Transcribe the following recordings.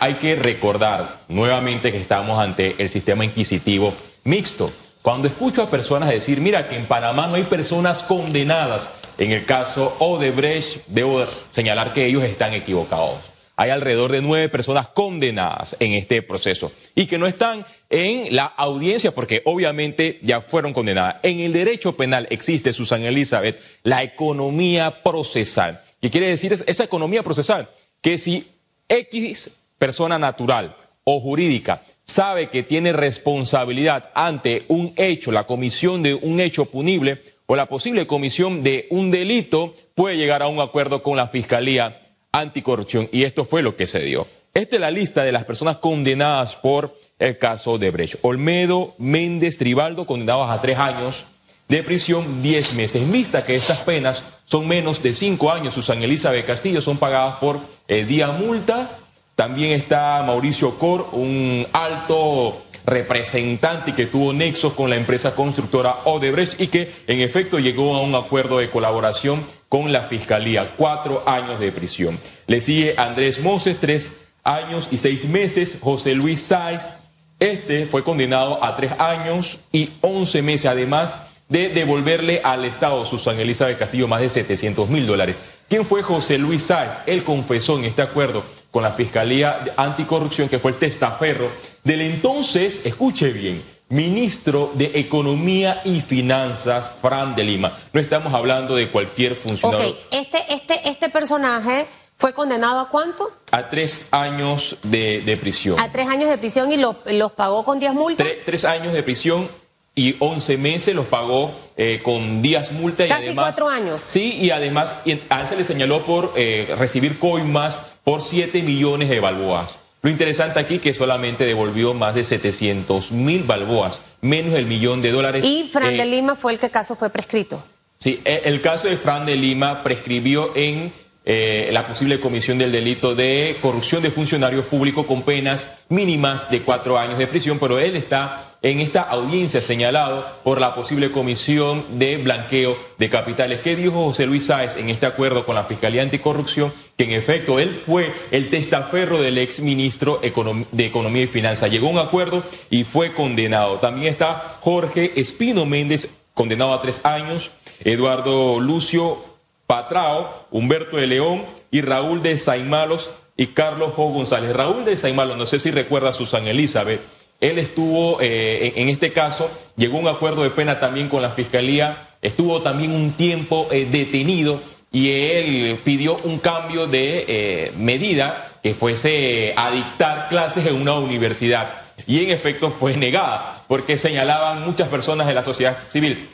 Hay que recordar nuevamente que estamos ante el sistema inquisitivo mixto. Cuando escucho a personas decir, mira, que en Panamá no hay personas condenadas, en el caso Odebrecht, debo señalar que ellos están equivocados. Hay alrededor de nueve personas condenadas en este proceso y que no están en la audiencia porque obviamente ya fueron condenadas. En el derecho penal existe, Susan Elizabeth, la economía procesal. ¿Qué quiere decir esa economía procesal? Que si X persona natural o jurídica sabe que tiene responsabilidad ante un hecho, la comisión de un hecho punible o la posible comisión de un delito, puede llegar a un acuerdo con la Fiscalía Anticorrupción. Y esto fue lo que se dio. Esta es la lista de las personas condenadas por el caso de Brecht. Olmedo Méndez Tribaldo, condenados a tres años de prisión, diez meses. En vista que estas penas son menos de cinco años, Susan Elizabeth Castillo, son pagadas por eh, día multa también está Mauricio Cor, un alto representante que tuvo nexos con la empresa constructora Odebrecht y que en efecto llegó a un acuerdo de colaboración con la Fiscalía. Cuatro años de prisión. Le sigue Andrés Moses, tres años y seis meses. José Luis Sáiz, este fue condenado a tres años y once meses, además de devolverle al Estado Susan Elizabeth Castillo más de 700 mil dólares. ¿Quién fue José Luis Sáez? Él confesó en este acuerdo con la Fiscalía Anticorrupción, que fue el testaferro del entonces, escuche bien, ministro de Economía y Finanzas, Fran de Lima. No estamos hablando de cualquier funcionario. Ok, este, este, este personaje fue condenado a cuánto? A tres años de, prisión. A tres años de prisión y los pagó con días multas. tres años de prisión y 11 meses los pagó eh, con días multa. Y Casi cuatro años. Sí, y además a él se le señaló por eh, recibir coimas por 7 millones de balboas. Lo interesante aquí que solamente devolvió más de 700 mil balboas, menos del millón de dólares. Y Fran de eh, Lima fue el que caso fue prescrito. Sí, e, el caso de Fran de Lima prescribió en eh, la posible comisión del delito de corrupción de funcionarios públicos con penas mínimas de cuatro años de prisión, pero él está en esta audiencia señalado por la posible comisión de blanqueo de capitales. ¿Qué dijo José Luis Sáez en este acuerdo con la Fiscalía Anticorrupción? Que en efecto él fue el testaferro del ex ministro de Economía y Finanzas. Llegó a un acuerdo y fue condenado. También está Jorge Espino Méndez, condenado a tres años. Eduardo Lucio Patrao, Humberto de León y Raúl de Saimalos y Carlos Jo González. Raúl de Saimalos, no sé si recuerda a Susan Elizabeth, él estuvo, eh, en este caso, llegó a un acuerdo de pena también con la Fiscalía, estuvo también un tiempo eh, detenido y él pidió un cambio de eh, medida que fuese a dictar clases en una universidad. Y en efecto fue negada, porque señalaban muchas personas de la sociedad civil,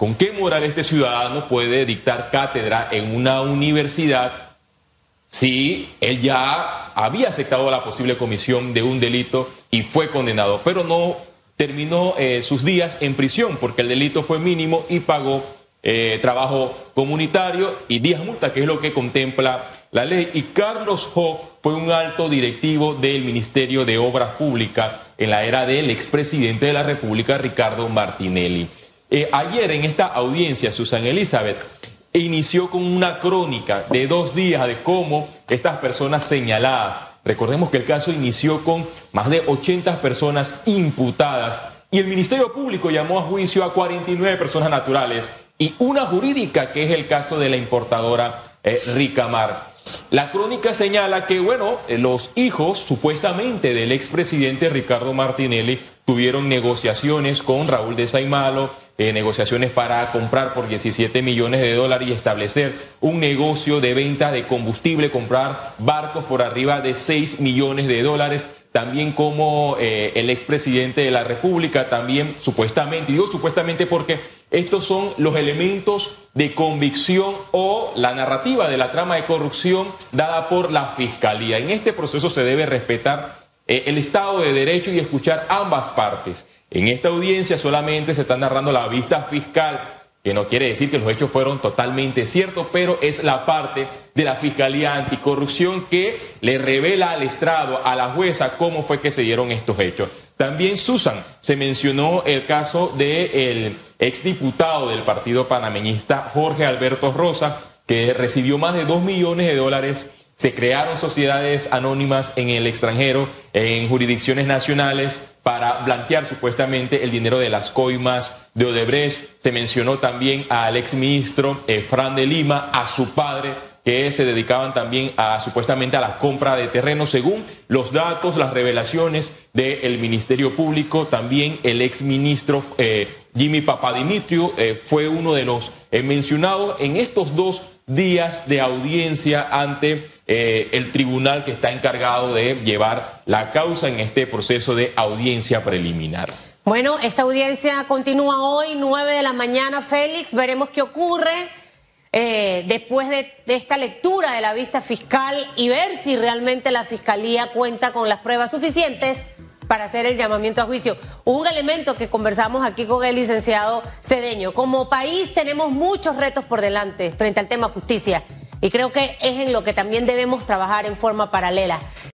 ¿Con qué moral este ciudadano puede dictar cátedra en una universidad si él ya había aceptado la posible comisión de un delito y fue condenado, pero no terminó eh, sus días en prisión porque el delito fue mínimo y pagó eh, trabajo comunitario y días multa, que es lo que contempla la ley. Y Carlos Ho fue un alto directivo del Ministerio de Obras Públicas en la era del expresidente de la República, Ricardo Martinelli. Eh, ayer en esta audiencia, Susan Elizabeth inició con una crónica de dos días de cómo estas personas señaladas, recordemos que el caso inició con más de 80 personas imputadas y el Ministerio Público llamó a juicio a 49 personas naturales y una jurídica que es el caso de la importadora eh, Ricamar. La crónica señala que, bueno, eh, los hijos supuestamente del expresidente Ricardo Martinelli tuvieron negociaciones con Raúl de Saimalo, eh, negociaciones para comprar por 17 millones de dólares y establecer un negocio de venta de combustible, comprar barcos por arriba de 6 millones de dólares. También como eh, el expresidente de la República, también supuestamente, digo supuestamente porque estos son los elementos de convicción o la narrativa de la trama de corrupción dada por la Fiscalía. En este proceso se debe respetar eh, el Estado de Derecho y escuchar ambas partes. En esta audiencia solamente se está narrando la vista fiscal, que no quiere decir que los hechos fueron totalmente ciertos, pero es la parte de la Fiscalía Anticorrupción que le revela al estrado, a la jueza, cómo fue que se dieron estos hechos. También, Susan, se mencionó el caso del exdiputado del Partido Panameñista, Jorge Alberto Rosa, que recibió más de dos millones de dólares se crearon sociedades anónimas en el extranjero, en jurisdicciones nacionales, para blanquear supuestamente el dinero de las coimas de Odebrecht. Se mencionó también al exministro eh, Fran de Lima, a su padre, que se dedicaban también a supuestamente a la compra de terrenos, según los datos, las revelaciones del Ministerio Público. También el exministro eh, Jimmy Papadimitriou eh, fue uno de los mencionados en estos dos días de audiencia ante eh, el tribunal que está encargado de llevar la causa en este proceso de audiencia preliminar. Bueno, esta audiencia continúa hoy, 9 de la mañana, Félix. Veremos qué ocurre eh, después de, de esta lectura de la vista fiscal y ver si realmente la fiscalía cuenta con las pruebas suficientes para hacer el llamamiento a juicio. Un elemento que conversamos aquí con el licenciado Cedeño. Como país tenemos muchos retos por delante frente al tema justicia y creo que es en lo que también debemos trabajar en forma paralela.